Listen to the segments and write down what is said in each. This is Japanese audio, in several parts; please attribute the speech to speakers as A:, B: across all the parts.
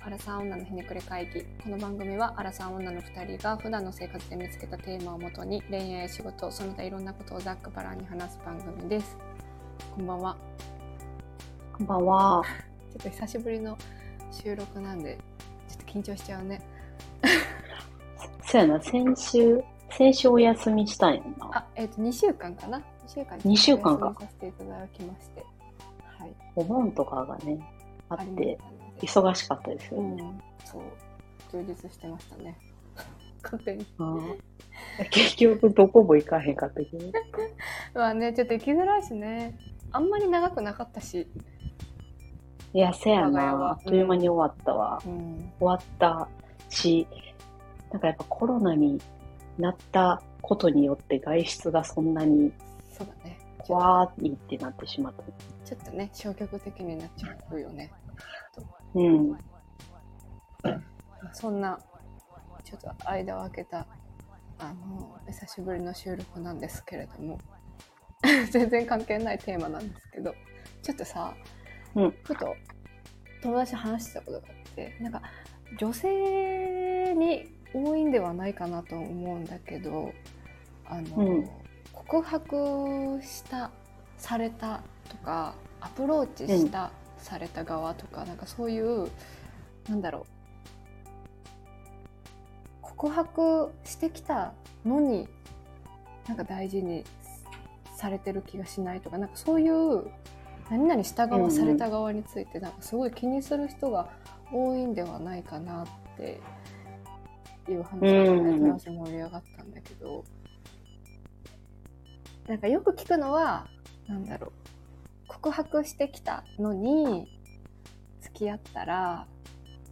A: アラサー女のひねくれ会議。この番組はアラサー女の2人が普段の生活で見つけたテーマをもとに恋愛や仕事その他いろんなことをざっくばらんに話す番組です。こんばんは。
B: こんばんは。
A: ちょっと久しぶりの収録なんでちょっと緊張しちゃうね。
B: そうやな、先週、先週お休みしたんやな。
A: あえっ、と2週間かな？2週間
B: 二週間か。
A: させていただきまして。はい。
B: お盆とかがね、あって、忙しかったですよね。
A: うん。そう充実してましたね。勝手に
B: うん。結局、どこも行かへんかったけど。
A: まあねちょっと行きづらいしね。あんまり長くなかったし。
B: いや、せやな。あっという間に終わったわ。
A: うん。
B: 終わったし、なんかやっぱコロナになったことによって外出がそんなに
A: そうだね。
B: わーいってなってしまった。
A: ちょっとね消極的になっちゃうよね
B: うん。
A: まあそんなちょっと間を空けたあの久しぶりの収録なんですけれども 全然関係ないテーマなんですけどちょっとさ、
B: うん
A: ふと友達と話してたことがあってなんか女性に多いんではないかなと思うんだけどあの、
B: うん
A: 告白したされたとかアプローチした、された側とかなんかそういうなんだろう告白してきたのになんか大事にされてる気がしないとかなんかそういう何々した側された側についてなんかすごい気にする人が多いんではないかなっていう話が
B: うん
A: ね盛り上がったんだけどなんかよく聞くのはなんだろう告白してきたのに付き合ったら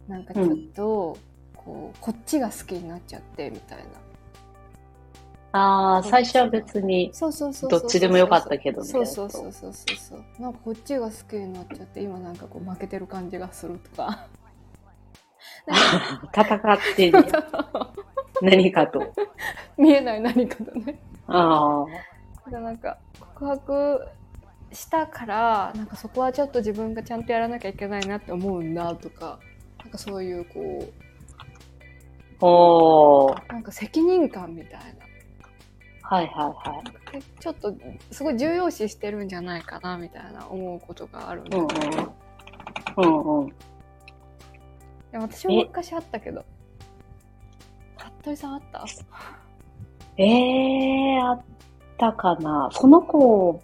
A: なんかちょっと、こうこっちが好きになっちゃってみたいな。
B: ああ、最初は別に、
A: そうそうそうそう。
B: どっちでもよかったけどみたい
A: そう
B: な
A: そうそうそうそう。そうなんかこっちが好きになっちゃって今なんかこう負けてる感じがするとか。
B: 戦ってね、何かと。
A: 見えない何かとね。
B: ああ。
A: でなんか告白したからなんかそこはちょっと自分がちゃんとやらなきゃいけないなって思うんだとかなんかそういうこ。うなんか責任感みたい
B: はいはいはい。
A: ちょっとすごい重要視してるんじゃないかなみたいな思うことがあるんだ
B: うん
A: けど、
B: うん。うんうん。
A: でも私も昔あったけど服部さんあった？
B: ええー、あったかな。その子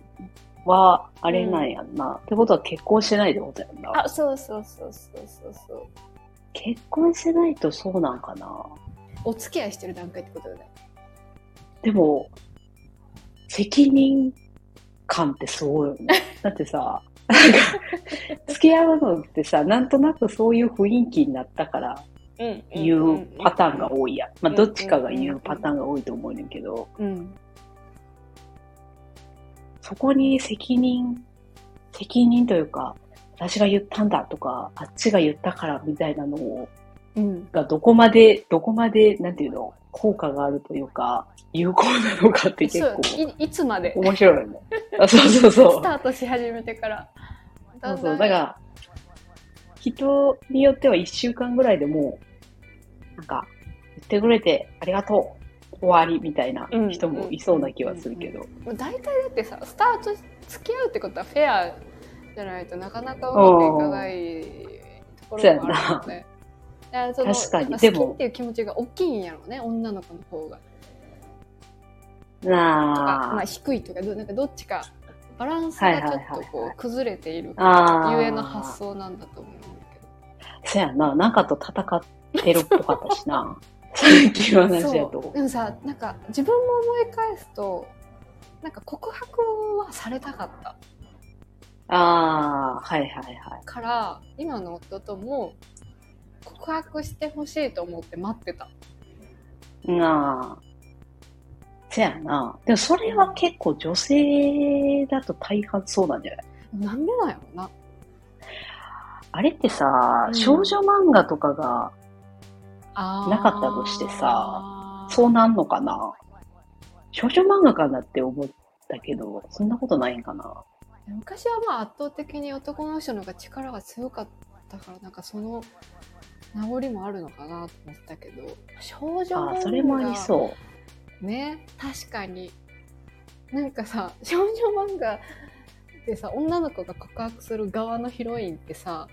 B: は、あれなんやんな、ってことは結婚してないってことやんな。
A: あそうそうそうそうそうそう
B: 結婚してないとそうなんかな。
A: お付き合いしてる段階ってことよね
B: でも、責任感ってすごいよね。だってさ、なんか、付き合うのってさ、なんとなくそういう雰囲気になったから言うパターンが多いやん。まあ、どっちかが言うパターンが多いと思うねんけど、
A: うん
B: そこに責任、責任というか、私が言ったんだとか、あっちが言ったからみたいなのを、
A: うん
B: がどこまで、どこまで、なんていうの、効果があるというか、有効なのかって結
A: そう
B: 構
A: いいつまで？
B: 面白いよね。あそうそうそう。
A: スタートし始めてから
B: そうそう。だから、人によっては一週間ぐらいでもう、なんか、言ってくれてありがとう、終わりみたいな人もいそうな気はするけど。
A: 大体だってさスタート付き合うってことはフェアじゃないとなかなかうまくいかないところもある
B: 確かに。でも
A: 好きっていう気持ちが大きいんやろうね女の子の方が。
B: なあ、
A: まあ、低いとかどなんかどっちかバランスがちょっとこ
B: はいう
A: 崩れているゆえの発想なんだと思うんだけど。
B: そやな、なんかと戦ってるっぽかったしな。最近の話だと。
A: でもさなんか自分も思い返すとなんか告白はされたかった
B: ああ、はいはいはい。
A: から今の夫とも告白してほしいと思って待ってた
B: なあ。そやな。でもそれは結構女性だと大半そうなんじゃない？
A: なんでなんやろな
B: あれってさ、
A: うん
B: 少女漫画とかがなかったとしてさそうなんのかな？少女漫画かなって思ったけど、そんなことないんかな？
A: 昔はまあ圧倒的に男の人の方が力が強かっったからなんかその名残もあるのかなと思ったけど少女漫画
B: それもありそう。
A: ね確かになんかさ少女漫画でさ女の子が告白する側のヒロインってさ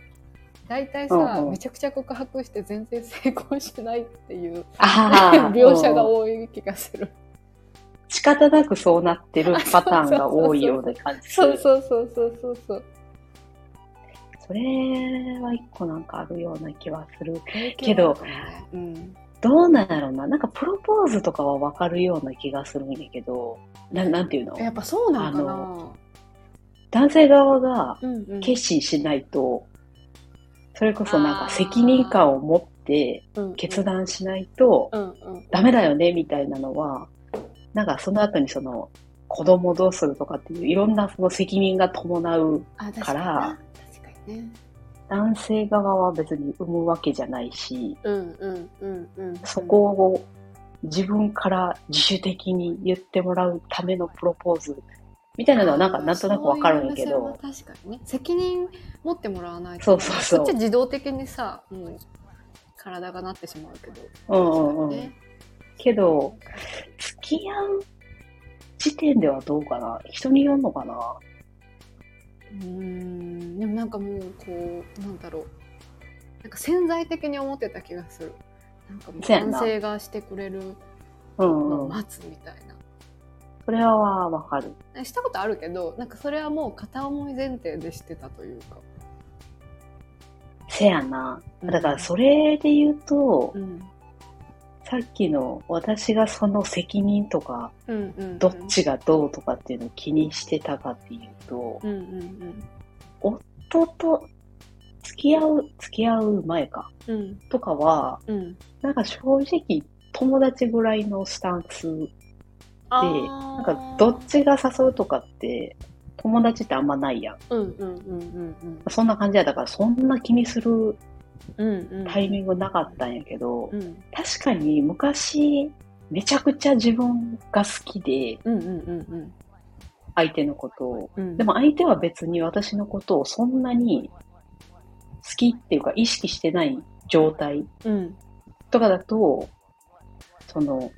A: 大体さ、
B: うんうん
A: めちゃくちゃ告白して全然成功しないっていう
B: ああ、
A: 描写が
B: うん
A: 多い気がする。
B: 仕方なくそうなってるパターンが多いような感じす
A: そう
B: る。
A: そうそうそうそうそう。
B: それは一個なんかあるような気はする。けど
A: うん、
B: どうなんやろうな。なんかプロポーズとかはわかるような気がするんやけど、ななんていうの？
A: やっぱそうなんか
B: あ
A: な。
B: 男性側が
A: うんうん
B: 決心しないと、それこそなんか責任感を持って決断しないとダメだよねみたいなのは、なんかその後にその子供どうするとかっていういろんなその責任が伴う
A: か
B: ら
A: ね。
B: 男性側は別に産むわけじゃないし。そこを自分から自主的に言ってもらうためのプロポーズみたいなのはなんかなんとなくわかるんやけど、
A: そういう目線は確かにね。責任持ってもらわないと
B: そうそうそう。
A: こっちは自動的にさもう体がなってしまうけど。
B: うんうんうん。
A: ね。
B: けど、付き合う時点ではどうかな？人によるのかな？
A: うーん。でもなんかもうこうなんだろう。なんか潜在的に思ってた気がする。なんかもう男性がしてくれる
B: うん
A: のを
B: うん。
A: 待つみたいな、
B: それはわかる。
A: したことあるけどなんかそれはもう片思い前提でしてたというか。
B: せやな。だからそれで言うと、
A: うん。
B: さっきの私がその責任とか、
A: うんうんうん。
B: どっちがどうとかっていうのを気にしてたかっていうと、
A: うんうん
B: 人と付き合う、付き合う前か、
A: うんうん。
B: とかは、
A: うん。
B: なんか正直友達ぐらいのスタンスなんかどっちが誘うとかって、友達ってあんまないやん。
A: うんうんうんうんうん。
B: そんな感じやだから、そんな気にするタイミングなかったんやけど、
A: うん。
B: 確かに昔、めちゃくちゃ自分が好きで、
A: うんうんうん。
B: 相手のことを。
A: うん。
B: でも相手は別に私のことをそんなに好きっていうか意識してない状態
A: うん。
B: とかだと、その、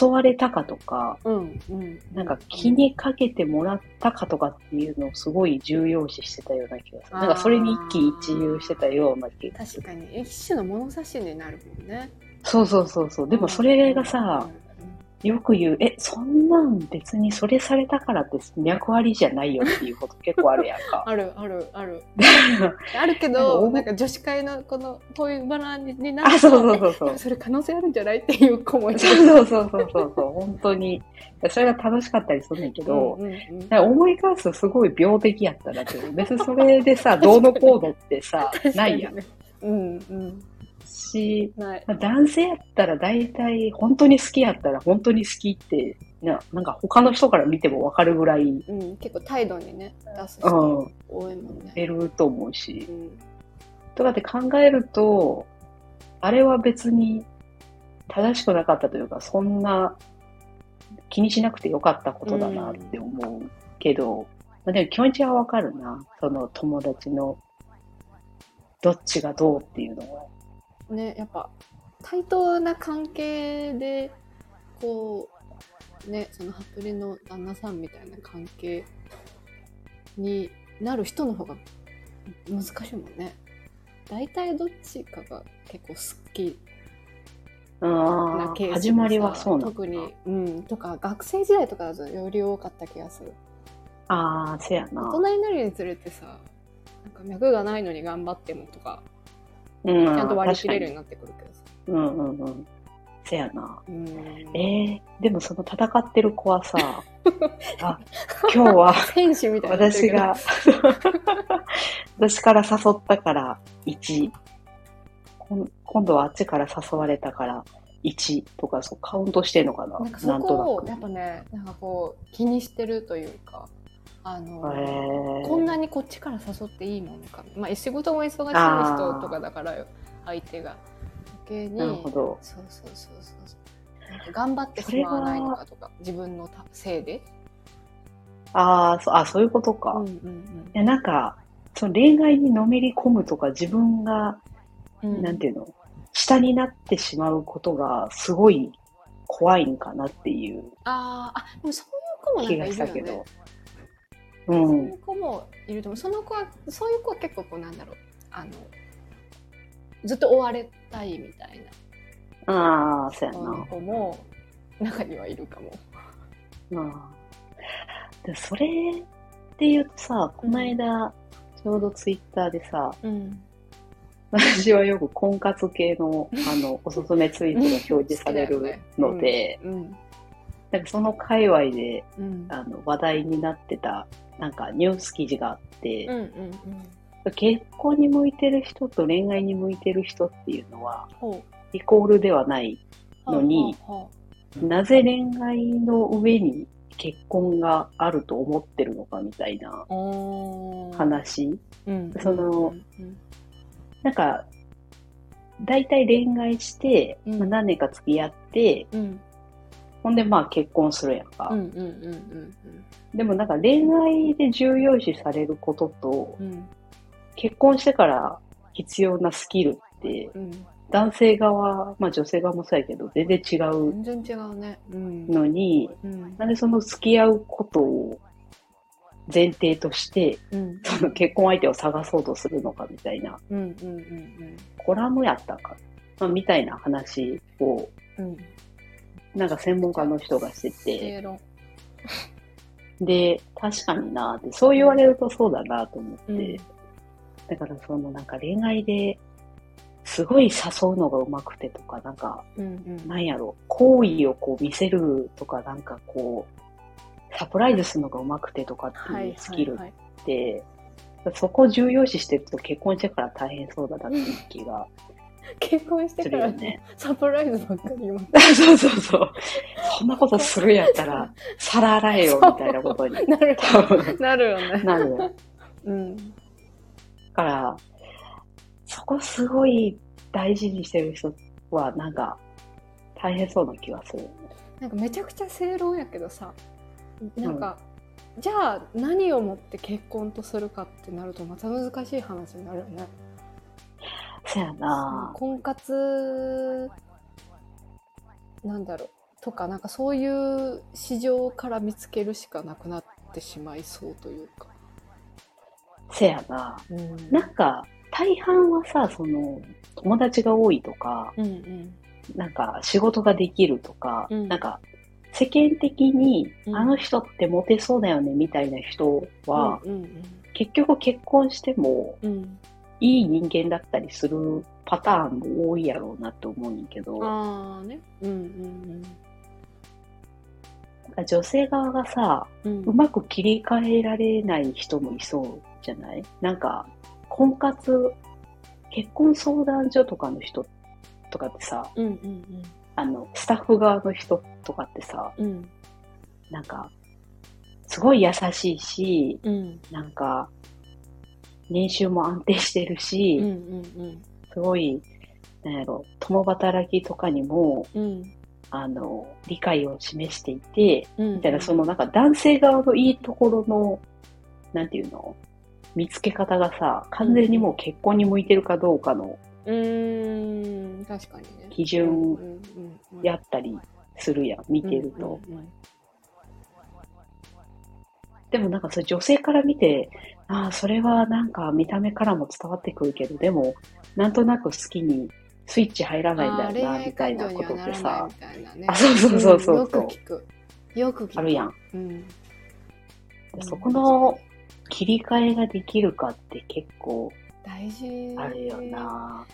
B: 誘われたかとか、
A: うんうん
B: なんか気にかけてもらったかとかっていうのをすごい重要視してたような気がする。なんかそれに一喜一憂してたような気がする。
A: 確かに一種の物差しになるもんね
B: そうそうそうそう。でもそれがさ、よく言う、え、そんなん別にそれされたからって脈ありじゃないよっていうこと結構あるやんか。
A: あるあるある あるけどなんか女子会のこのこういうバラになると
B: あ、そうそうそうそう
A: え。それ可能性あるんじゃないっていう子もいる
B: そうそうそうそうそう。本当に。それが楽しかったりするんだけど、
A: うんうんうん
B: 思い返すとすごい病的やったなって。別にそれでさ、どうのこうのってさ、ないやん。
A: ねうんうん
B: し、
A: ない
B: まあ男性やったら大体、本当に好きやったら本当に好きって、ななんか他の人から見てもわかるぐらい
A: うん結構態度にね出す
B: う
A: 人
B: ん
A: 多いもんね
B: 出ると思うし
A: う。ん
B: とかって考えると、あれは別に正しくなかったというか、そんな気にしなくてよかったことだなって思うけど、まあ、でも気持ちはわかるな。その友達のどっちがどうっていうのは。
A: ねやっぱ対等な関係でこうねそのハプリの旦那さんみたいな関係になる人の方が難しいもんね。大体どっちかが結構好き。
B: あ
A: なケース
B: 始まりはそう
A: 特に。うん。とか学生時代とかだとより多かった気がする。
B: ああ、せやな。
A: 大人になるにつれてさなんか脈がないのに頑張ってもとか
B: うん、
A: ちゃんと割り切れるように
B: 確
A: なってくるけどさ。
B: うんうんうん。せやな。
A: うん。
B: えー、でもその戦ってる子はさ、あ、今日は
A: 選手みたい
B: 私が、私から誘ったから1、こん今度はあっちから誘われたから1とか、そうカウントしてんのかな。
A: なんかそ
B: なん
A: ことを
B: な
A: やっぱねなんかこう気にしてるというかあの、こんなにこっちから誘っていいものか、まあ、仕事も忙しい人とかだからよ相手が。余計に
B: なるほど。
A: そうそうそうそう。なんか頑張ってしまわないのかとか自分のたせいで、
B: あーそあ、そういうことか。
A: うんうん
B: いや、なんか、その恋愛にのめり込むとか自分が、
A: うん。
B: なんていうの、下になってしまうことがすごい怖いんかなっていう
A: あーあでもそういう子もなん
B: 気が
A: かいるよね
B: う。
A: そうんいう子もいると思うその子はそういう子は結構こうなんだろうあのずっと追われたいみたい
B: ああ、そうや
A: な
B: な。
A: 子も中にはいるかも。
B: うん。で、それで言うとさ、この間、ちょうどツイッターでさ、
A: うん、
B: 私はよく婚活系の、あの、おすすめツイートが表示されるので、
A: うん
B: なんかその界隈で、
A: うん。
B: あの、話題になってた、なんかニュース記事があって
A: うんう、んうん。
B: 結婚に向いてる人と恋愛に向いてる人っていうのは、
A: ほ
B: イコールではない。
A: う
B: のになぜ恋愛の上に結婚があると思ってるのかみたいな
A: あおー。
B: 話。
A: うん
B: その
A: うん
B: なんか、大体恋愛して、
A: うん。
B: まあ何年か付き合って、
A: うん
B: ほんでまあ結婚するやんか。
A: うんうんうんうん
B: でもなんか恋愛で重要視されることと、
A: うん。うん
B: 結婚してから必要なスキルって、
A: うん。
B: 男性側、まあ女性側もそうやけど、全然違う
A: 全然違うね。うん。
B: のに、
A: うん。
B: なんでその付き合うことを前提として、
A: うん。
B: その結婚相手を探そうとするのかみたいな、
A: うんうんうん
B: コラムやったか、まあ、みたいな話を、
A: うんうん
B: なんか専門家の人がして。て、で、確かになって、そう言われるとそうだなと思って、
A: うん。
B: だからそのなんか恋愛ですごい誘うのが上手くてとか、なんか、
A: うんうん。
B: なんやろ、好意をこう見せるとか、なんかこう、サプライズするのが上手くてとかって
A: はいいう
B: スキル
A: はいはい。
B: って、そこを重要視してると結婚してから大変そうだなっていう気が
A: 結婚して
B: す
A: から
B: ね。
A: サプライズばっかり
B: そうそうそう。そんなことするやったら、皿洗えよみたいなことに
A: なるなるよね。
B: なる。だ
A: うん
B: から、そこすごい大事にしてる人は、なんか、大変そうな気がする。
A: なんかめちゃくちゃ正論やけどさなんか、じゃあ何をもって結婚とするかってなるとまた難しい話になるよね。
B: そやな。
A: 婚活なんだろうとかなんかそういう市場から見つけるしかなくなってしまいそうというか。
B: せやな。
A: うん。
B: なんか、大半はさ、その、友達が多いとか、
A: うんうん。
B: なんか仕事ができるとか、
A: うん。
B: なんか、世間的に、
A: うん。
B: あの人ってモテそうだよねみたいな人は、
A: うん
B: 結局結婚しても
A: うんうん
B: いい人間だったりするパターンも多いやろうなって思うんやけど、
A: ああね。うんうん
B: 女性側がさ、
A: うん。
B: うまく切り替えられない人もいそうじゃない？なんか、婚活、結婚相談所とかの人とかってさ、
A: うんうん
B: あの、スタッフ側の人とかってさ、
A: うんうん。
B: なんか、すごい優しいし、
A: うん。
B: なんか、年収も安定してるし、
A: うんうん
B: すごい、なんやろ、共働きとかにも、
A: うん。
B: あの、理解を示していて、
A: うん
B: みたいな、そのなんか男性側のいいところの、なんていうの見つけ方がさ、完全にもう結婚に向いてるかどうかの
A: うーん。確かにね。
B: 基準
A: うんうんうん。
B: やったりするやん、見てると。
A: うんうん。
B: でもなんかそれ女性から見て、ああ、それはなんか見た目からも伝わってくるけど、でも、なんとなく好きにスイッチ入らないんだよな、みたいなことってさ。あそうそうそうそう
A: うんよく聞く。よく聞く。
B: あるやん。
A: うん。
B: そこの切り替えができるかって結構
A: 大事。
B: あるよな。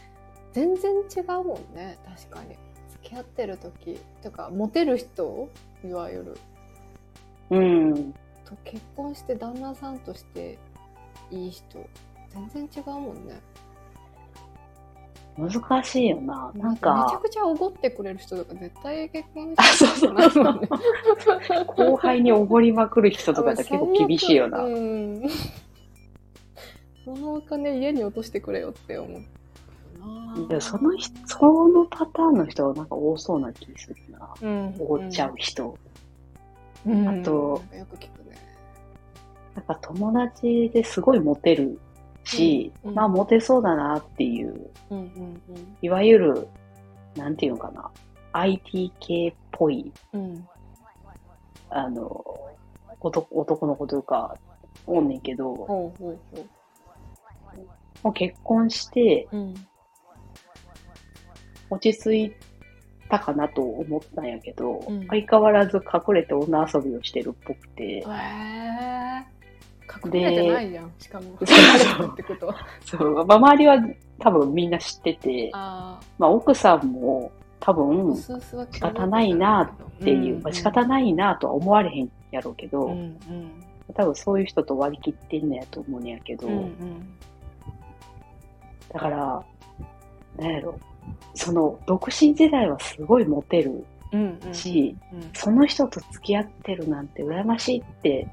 A: 全然違うもんね確かに付き合ってる時とかモテる人いわゆる
B: うん。
A: と結婚して旦那さんとしていい人。全然違うもんね。
B: 難しいよな。なん
A: めちゃ
B: か、
A: くちゃおごってくれる人とか絶対結婚
B: あそうそう。
A: ないね。
B: 後輩におごりまくる人とかって結構厳しいよな。
A: ん。そのお金家に落としてくれよって思う。
B: その人、そのパターンの人はなんか多そうな気するな。
A: うん
B: おごっちゃう人。
A: うん。
B: あと
A: よく聞くね
B: なんか友達ですごいモテるし、
A: うんうん。
B: まあモテそうだなっていう、
A: うんうん
B: いわゆる、なんていうのかな、IT 系っぽい、
A: うん。うん
B: あの、男男の子というか、おんねんけど、
A: ほうほうほう。
B: もう結婚して
A: うん。
B: 落ち着いたかなと思ったんやけど、
A: うん。
B: 相変わらず隠れて女遊びをしてるっぽくて、
A: へえ隠れてないじゃん。しかも。
B: そうまあ、周りは多分みんな知ってて、
A: あ
B: まあ、奥さんも多
A: あ
B: 分
A: 仕
B: 仕方ないなっていう、まあ、仕方ないなとは思われへんやろうけど、
A: うんうん。
B: 多分そういう人と割り切ってんのやと思うんやけど、
A: うんうん。
B: だから、なんやろ、その独身時代はすごいモテる
A: うんうん。
B: し、
A: うん。
B: その人と付き合ってるなんて羨ましいって、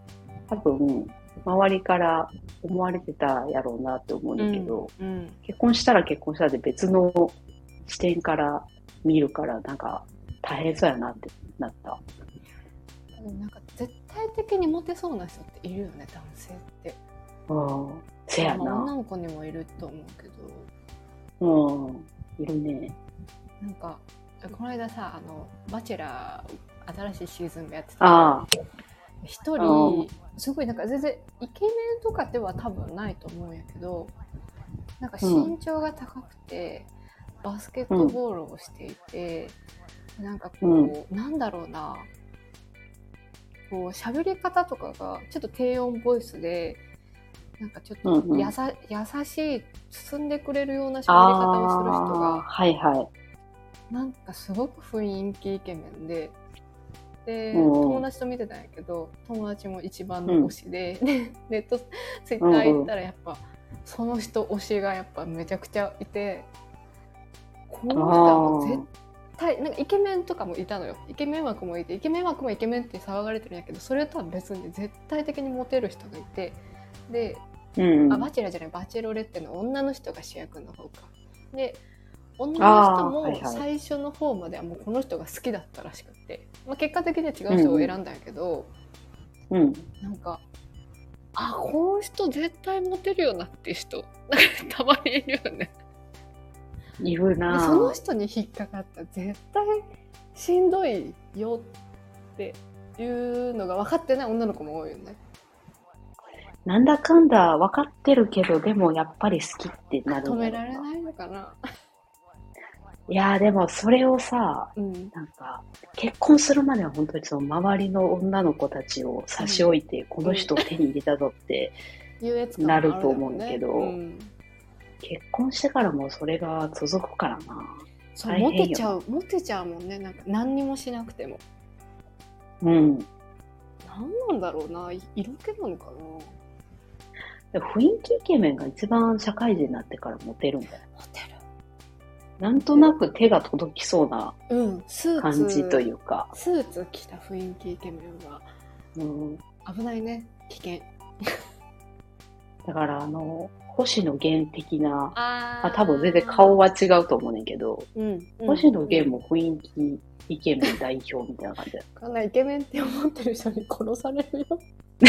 B: 多分、周りから思われてたやろうなって思うんだけど、
A: うん
B: 結婚したら結婚したで別の視点から見るから、なんか大変そうやなってなった。
A: うんなんか絶対的にモテそうな人っているよね男性って
B: うん。せや
A: まあ女
B: な。
A: の子にもいると思うけど
B: うん。いるね。
A: なんかこの間さあの「バチェラー」新しいシーズンがやってた
B: ああ。
A: 一
B: う
A: 人すごいなんか全然イケメンとかでは多分ないと思うんやけどなんか身長が高くて、バスケットボールをしていて、なんかこう、
B: うん
A: なんだろうなこう喋り方とかがちょっと低音ボイスでなんかちょっ
B: うんうん
A: とやさ、優しい包んでくれるような喋り方
B: あ
A: をする人
B: あ。
A: が
B: はいはい。
A: なんかすごく雰囲気イケメンで。で、
B: うん
A: 友達と見てたんやけど友達も一番の推しで、でネットツイッター行ったらやっぱ、その人推しがやっぱめちゃくちゃいてこの人はもう絶対なんかイケメンとかもいたのよ。イケメン枠もいてイケメン枠もイケメンって騒がれてるんやけどそれとは別に絶対的にモテる人がいてで
B: うん。
A: あバチェラーじゃないバチェロレッテの女の人が主役の方か。で女の人も最初の方まではもうこの人が好きだったらしくて、まあ、結果的には違う人を選んだんやけど、
B: うん。
A: なんかあこの人絶対モテるよなって人なんかたまにいるよね。で
B: いるな。
A: その人に引っかかったら絶対しんどいよっていうのが分かってない女の子も多いよね。
B: なんだかんだ分かってるけど、でもやっぱり好きってなる
A: 止められないのかない
B: やーでもそれをさ、
A: うん。
B: なんか、結婚するまでは本当にその周りの女の子たちを差し置いて、この人を手に入れたぞって、なると思うんだけど
A: うん。
B: 結婚してからもそれが続くからな。
A: そうモテちゃうモテちゃうもんね。なんか何にもしなくても。
B: うん。
A: 何なんだろうな。色気なのか
B: でも雰囲気イケメンが一番社会人になってからモテるん。だよ。
A: なモテ
B: なんとなく手が届きそうな感じというか。
A: スーツ着た雰囲気イケメンは
B: うん、
A: 危ないね危険。
B: だからあの、星野源的な、
A: あ
B: あ多分全然顔は違うと思うねんけど、
A: うん、うん、
B: 星野源も雰囲気イケメン代表みたいな感じだよ。
A: こんなイケメンって思ってる人に殺されるよ。
B: い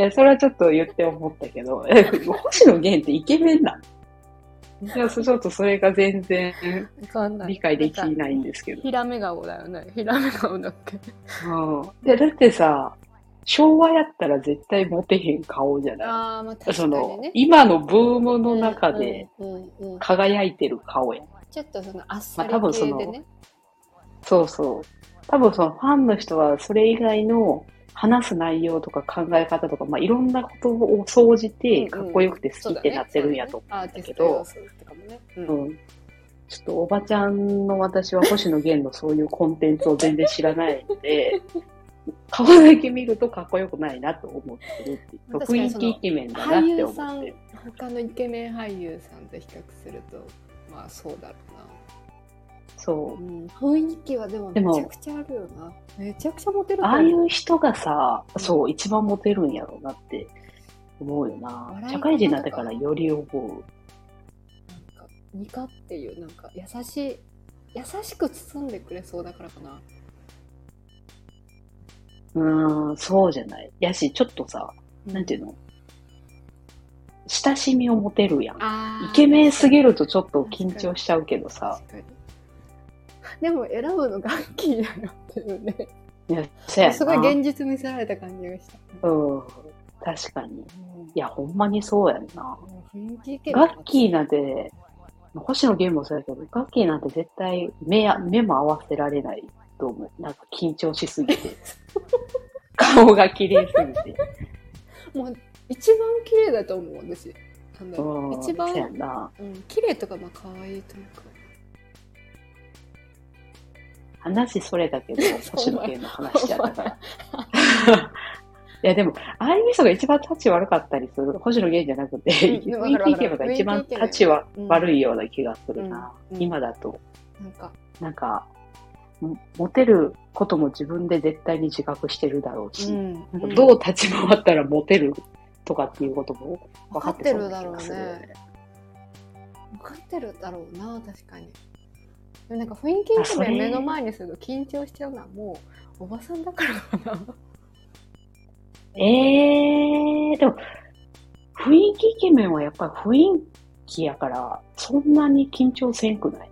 B: や、それはちょっと言って思ったけど、え、星野源ってイケメンなの？いや、ちょっとそれが全然理解できないんですけど。
A: ヒラメ顔だよねヒラメ顔だっけ？
B: うん。で、だってさ、昭和やったら絶対モテへん顔じゃない？
A: ああまあ確か
B: その今のブームの中で輝いてる顔やん。
A: ちょっとそのあっさり
B: まあ多分その
A: 系でね、
B: そうそう。多分そのファンの人はそれ以外の話す内容とか考え方とか、まあいろんなことを総じてかっこよくて好きってなってるんやと思うんだけど
A: うん
B: うん。ちょっとおばちゃんの私は星野源のそういうコンテンツを全然知らないので、顔だけ見るとかっこよくないなと思ってるっていう。雰囲気イケメンだなっ
A: 俳
B: て
A: 優さん
B: 思ってる。
A: 他のイケメン俳優さんと比較するとまあそうだろ
B: そう
A: う。ん、雰囲気はでもめちゃくちゃあるよなめちゃくちゃモテると
B: ああ
A: 思
B: いう人がさ、そう、一番モテるんやろうなって思うよな社会人になってからより思う。
A: なんかニカっていうなんか優しい優しく包んでくれそうだからかな
B: うーん、そうじゃない。やし、ちょっとさ、なんていうの？親しみを持てるやん。イケメンすぎるとちょっと緊張しちゃうけどさ。
A: でも選ぶのガッキーだよっていうね
B: いや。
A: すごい現実見せられた感じがした、
B: うん。確かに。
A: うん
B: いや、ほんまにそうやんな。ガッキーなんて、星野源もそうやけど、ガッキーなんて絶対目や、目も合わせられないと思う。なんか緊張しすぎて。顔が綺麗すぎて。
A: もう一番綺麗だと思う私なんだろ
B: うん。
A: う一番。
B: うん
A: 綺麗とかまあ可愛いというか
B: 話それだけど、星野源の話じゃったから。いや、でも、ああいう人が一番タッチ悪かったりする。星野源じゃなくて、
A: うん
B: 雰囲気イケが一番タッチは
A: うん
B: 悪いような気がするな。
A: うんうん
B: 今だと。
A: なんか
B: なんか、もモテることも自分で絶対に自覚してるだろうし、
A: ん
B: なんかどう立ち回ったらモテるとかっていうことも分かっ
A: てるだろうね分かってるだろうな確かにでもなんか雰囲気イケメン目の前にすると緊張しちゃうのはもうおばさんだからかな。
B: えー、でも、雰囲気イケメンはやっぱり雰囲気やから、そんなに緊張せんくない？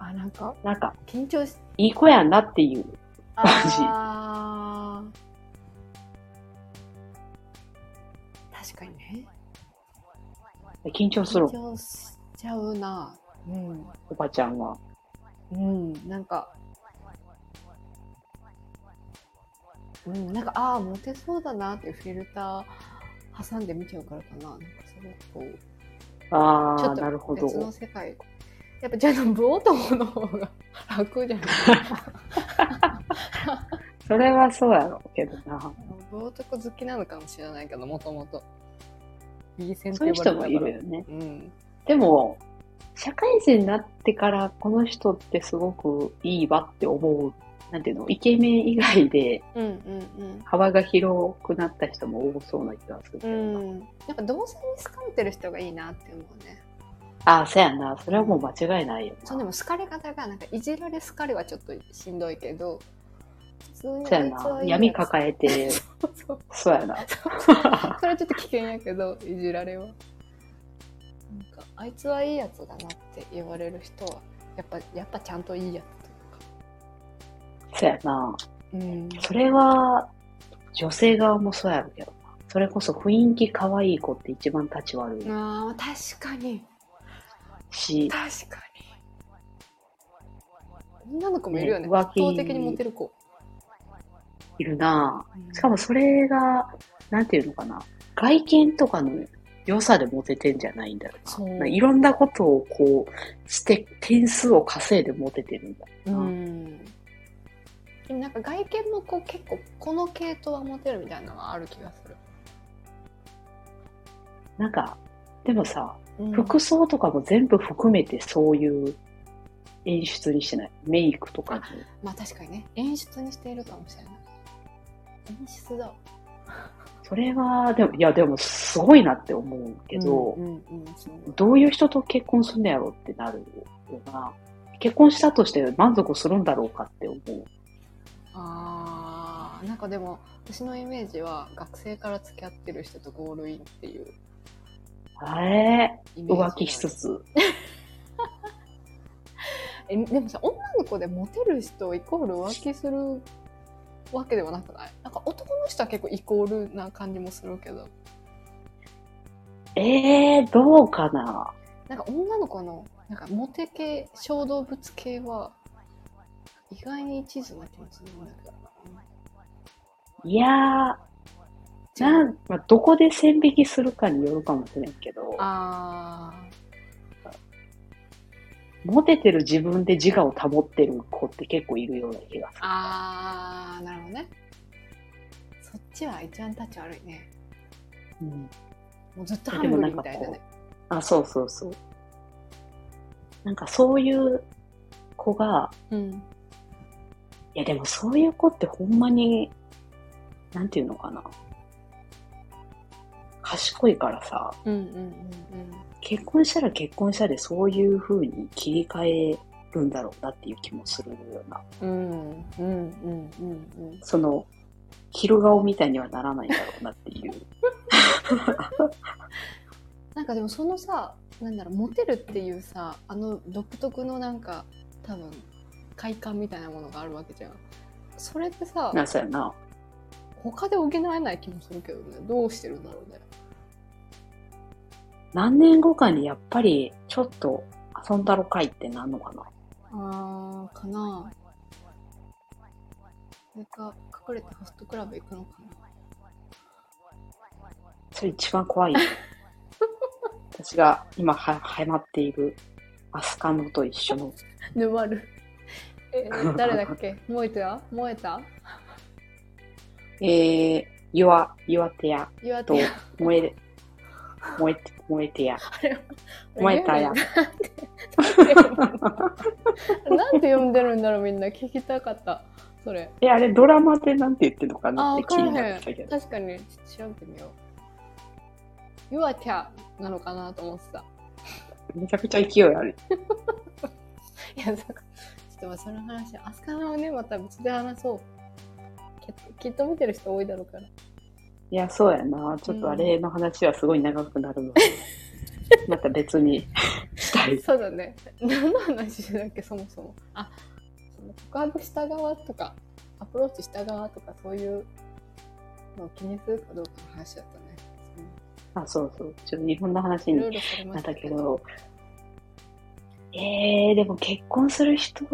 A: あなんか？
B: なんか、
A: 緊張し
B: いい子やんなっていう。
A: あー。確かにね。
B: 緊張する。
A: 緊張しちゃうなうん
B: おばちゃんは。
A: うんなんかうんなんかああモテそうだなっていうフィルター挟んで見ちゃうからかななんかすごくこう
B: ああ、
A: ちょっ
B: なるほ
A: と別の
B: ど。
A: 世界やっぱじゃあ武男の方が楽じゃない？
B: それはそうやろうけどな。
A: 武男好きなのかもしれないけどもともと
B: そういう人もいるよね。
A: うん
B: でも、社会人になってからこの人ってすごくいいわって思う。なんていうのイケメン以外で幅が広くなった人も多そうな気がするけ
A: う
B: どな。
A: んうんやっぱ同性に好かれてる人がいいなって思うね
B: ああ、そうやんな。それはもう間違いないよな。
A: そうでも好かれ方がなんかいじられ好かれはちょっとしんどいけど
B: そうやな。闇抱えて、
A: えそう
B: やな。
A: それはちょっと危険やけどいじられはあいつはいいやつだなって言われる人はやっぱやっぱちゃんといいや
B: そうやな。
A: つというか。うん。
B: それは、女性側もそうやるけど。な。それこそ雰囲気可愛い子って一番立ち悪い。
A: あー確かに。
B: し、
A: 確かに。女の子もいるよね。
B: ね
A: 圧倒的にモテる子、
B: いるな。
A: うん。
B: しかもそれが、なんていうのかな。外見とかの良さでモテてんじゃないんだよ
A: そう
B: な。いろんなことをこう、して、点数を稼いでモテてるんだよな。
A: うんでもなんか外見もこう結構この系統はモテるみたいなのがある気がする、
B: なんか、でもさ、
A: うん
B: 服装とかも全部含めてそういう演出にしてない？メイクとかに。
A: まあ確かにね演出にしているかもしれない演出だ
B: それは、でも、いや、でもすごいなって思うけど、
A: うんうんうんそう
B: どういう人と結婚すんのやろってなるよな。結婚したとして満足するんだろうかって思う。
A: あーなんかでも私のイメージは学生から付き合ってる人とゴールインっていう
B: あれ浮気しつつ。
A: えでもさ女の子でモテる人イコール浮気するわけではなくない？なんか男の人は結構イコールな感じもするけど。
B: えー、どうかな？
A: なんか女の子のなんかモテ系小動物系は意外に一途な気持ちになるんだけど
B: いやー、
A: な
B: なん、まあ、どこで線引きするかによるかもしれんけど、
A: あ
B: モテてる自分で自我を保ってる子って結構いるような気がす
A: ーあーなるほどね。そっちは一番タッチ悪いね。
B: る。うん、
A: もうずっとハングリーみたいなね
B: あ、そうそうそう。なんかそういう子が、
A: うん。
B: いやでもそういう子ってほんまに、なんていうのかな。賢いからさ、
A: うんうんうん
B: 結婚したら結婚したでそういう風に切り替えるんだろうなっていう気もするような。
A: うんうんうんうんうんうん
B: その、昼顔みたいにはならないだろうなっていう。
A: なんかでもそのさなんだろうモテるっていうさあの独特のなんか多分快感みたいなものがあるわけじゃんそれってさ
B: な、そうやな。
A: 他で補えない気もするけどねどうしてるんだろうね
B: 何年後かにやっぱりちょっと遊んだろかいってなんのかな。
A: あーかな。それか隠れてホストクラブ行くのか
B: それ一番怖いよ。私が今は、はまっているアスカノと一緒の。
A: な沼る。えー 誰だっけ？燃えた燃えた
B: えー、岩、岩手屋と燃え、燃えて、燃えてや。燃えたや。
A: なんて読んでるんだろうみんな聞きたかったそれ
B: え、あれドラマでなんて言ってるのか
A: あ
B: なって気になってたけど。
A: 確かに調べてみよう岩手なのかなと思ってた
B: めちゃくちゃ勢いある。
A: いやなんかちょっとまあその話アスカナをねまた別で話そうきっと見てる人多いだろうから
B: いや、そうやな。ちょっとあれの話はすごい長くなるので、また別に。したい。
A: そうだね。何の話だっけそもそも。あその告白した側とかアプローチした側とかそういうのを気にするかどうかの話だったね。
B: あ、そうそう。ちょっといろんな話になっ
A: た
B: けど、えー、でも結婚する人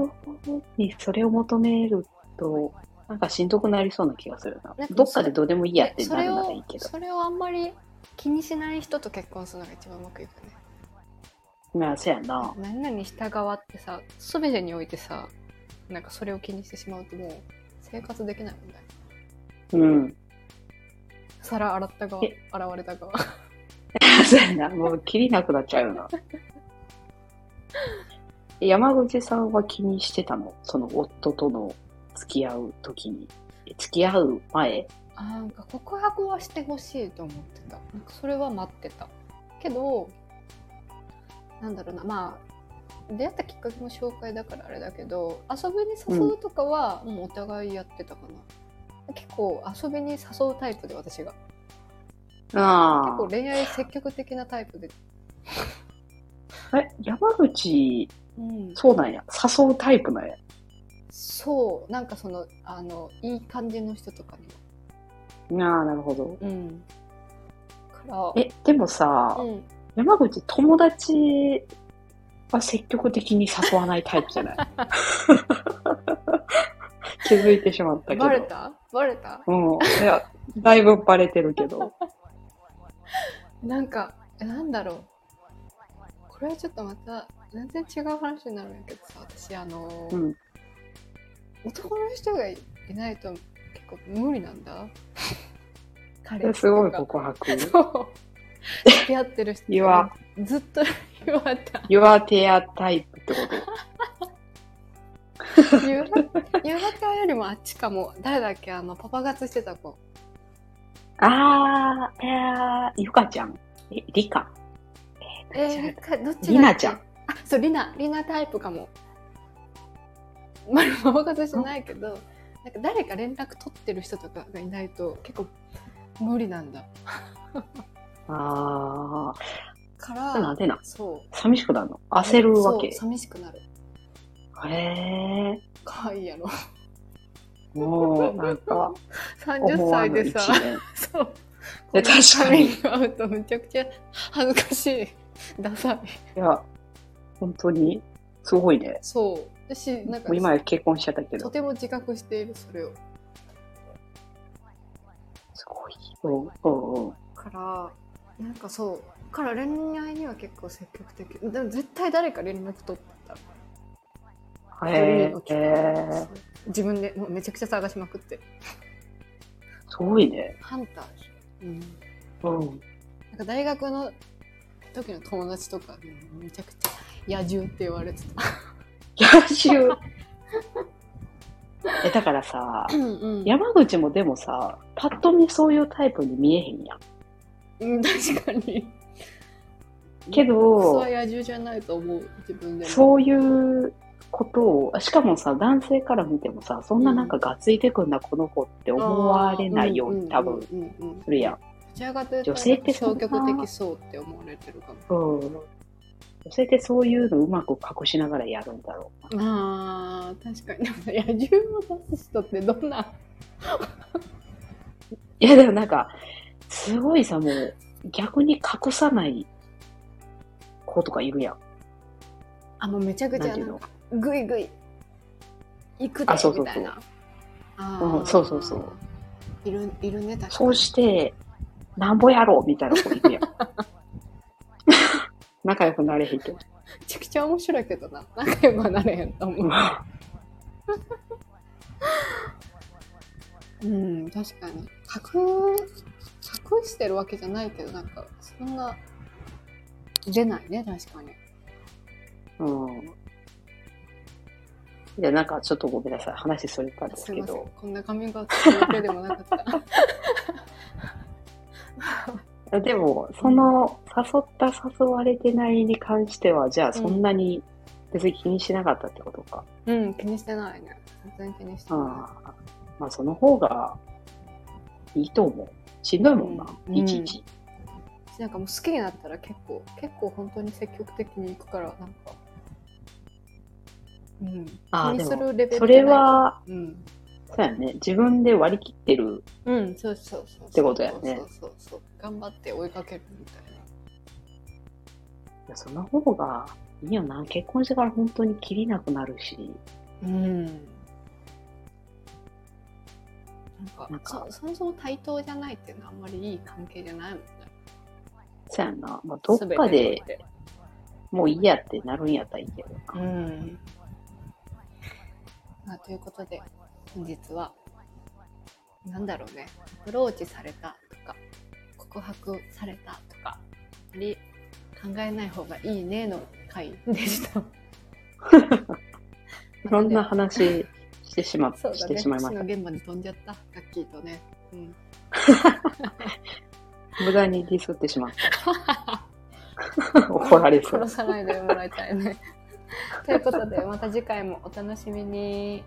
B: にそれを求めると、なんかしんどくなりそうな気がするな
A: なん。か
B: どっかでどうでもいいやってなるならいいけど。
A: それをあんまり気にしない人と結婚するのが一番うまくいくね
B: まあ、そうやな。
A: 何々した側ってさ全てにおいてさなんかそれを気にしてしまうともう生活できないもんね
B: うん。
A: 皿洗った側われた側
B: そうやな。もう切りなくなっちゃうよな。山口さんは気にしてたの？その夫との付き合う時に。え付き合う前
A: あなんか告白はしてほしいと思ってたそれは待ってたけどなんだろうなまあ出会ったきっかけの紹介だからあれだけど遊びに誘うとかはもうお互いやってたかな、結構遊びに誘うタイプで私が結
B: あ
A: 構恋愛積極的なタイプで、
B: あ。え、山口、
A: うん、
B: そうなんや。誘うタイプなんや。
A: そうなんかそのあのいい感じの人とかに
B: ああ、なるほど。
A: もうんから
B: え、でもさ、
A: うん、
B: 山口友達は積極的に誘わないタイプじゃない？気づいてしまったけど。
A: バレた？バレた？
B: うん。いや、だいぶバレてるけど。
A: なんかえなんだろうこれはちょっとまた全然違う話になるんやけどさ私あの、
B: うん。
A: 男の人がいないと結構無理なんだ。彼
B: すごい告白。
A: そう。付き合ってる人ずっと 言われた。
B: Your テアタイプってこと？
A: 夕方よりもあっちかも。誰だっけ？あのパパ活してた子。
B: あー、えー、ゆかちゃん。え、りか。
A: えー、かどっちだっけ？
B: りなちゃん。
A: あそうりなりなタイプかもまあパパ活してないけどなんか誰か連絡取ってる人とかがいないと結構無理なんだ。
B: あ
A: から
B: ー、なんでなん？
A: そう。
B: 寂しくなるの？焦るわけ？
A: 寂しくなる。
B: へ
A: 可愛いやろ。
B: ー。もう、なんか、
A: 30
B: 思わぬ一
A: 歳でさ
B: 面。
A: そう。
B: いや確かに。
A: カミングアウトめちゃくちゃ恥ずかしい。ダサい。
B: いや、本当に、すごいね。
A: そう私なんか
B: 今や結婚しちゃったけ
A: と
B: ど。
A: ても自覚しているそれを
B: すごい。うん、うん、うん。
A: からなんかそうから恋愛には結構積極的でも絶対誰か連絡取ってた
B: へえ。
A: 自分でもうめちゃくちゃ探しまくって
B: すごいね。
A: ハンターでしょ、うん、
B: うん。
A: なんか大学の時の友達とかにめちゃくちゃ野獣って言われてた
B: 野獣。え、だからさ、
A: うんうん
B: 山口もでもさ、パッと見そういうタイプに見えへんやん。
A: うん確かに
B: けど
A: は、野獣じゃないと思う自分でも
B: そういうことを、しかもさ、男性から見てもさ、そんななんかがっついてくんな、この子って思われないように多分するやん。
A: どちらかというと
B: 女性って
A: 消極的そうって思われてるかも。
B: うん。女性ってそういうのうまく隠しながらやるんだろうな。
A: ああ、確かに。野獣を出す人ってどんな？い
B: や、でもなんか、すごいさ、もう、逆に隠さない子とかいるやん。
A: あ、もうめちゃくちゃなんか、ぐいぐい、行くで
B: あそうそうそう
A: みたいな。あ
B: うん
A: ー
B: そうそうそう。
A: いる、いるね、確かに。
B: そうして、なんぼやろうみたいな子いるやん。仲良くなれへんけど。
A: めちゃくちゃ面白いけどな。仲良くはなれへんと思う。うん、確かに。隠、隠してるわけじゃないけど、なんか、そんな、出ないね、確かに。
B: うん。で、なんかちょっとごめんなさい。話それたんですけど。。
A: こんなカミングアウトするわけでもなかった。
B: でも、その、誘った誘われてないに関しては、じゃあそんなに別に気にしなかったってことか。
A: うん、気にしてないね。全然気にしてな
B: ああ。まあ、その方がいいと思う。しんどいもんな、
A: うん
B: いちいち。
A: い。なんかもう好きになったら結構、結構本当に積極的に行くから、なんか、うん。
B: ああ、
A: 気にするレベル
B: それは、
A: うん。
B: そうやね。自分で割り切ってる。
A: うん、そうそうそう。
B: ってことやね
A: そうそうそう。頑張って追いかけるみたいな。
B: いやその方がいいよな。結婚してから本当に切りなくなるし。
A: うん。なんか、
B: なんか
A: そそもそも対等じゃないっていうのはあんまりいい関係じゃないもんね。
B: そうやんな。まあ、どっかでもういいやってなるんやったらいいけどな。
A: うん。まあ、ということで、本日は、なんだろうね、アプローチされたとか、告白されたとか、あまり考えない方がいいねの回でした。
B: いろんな話してしま、
A: ね。
B: してしまいまし
A: 私の現場に飛んじゃった、ガッキーとね。うん。
B: た。無駄にディスってしまった。怒られそう。
A: 殺さないでもらいたいね。ということで、また次回もお楽しみに。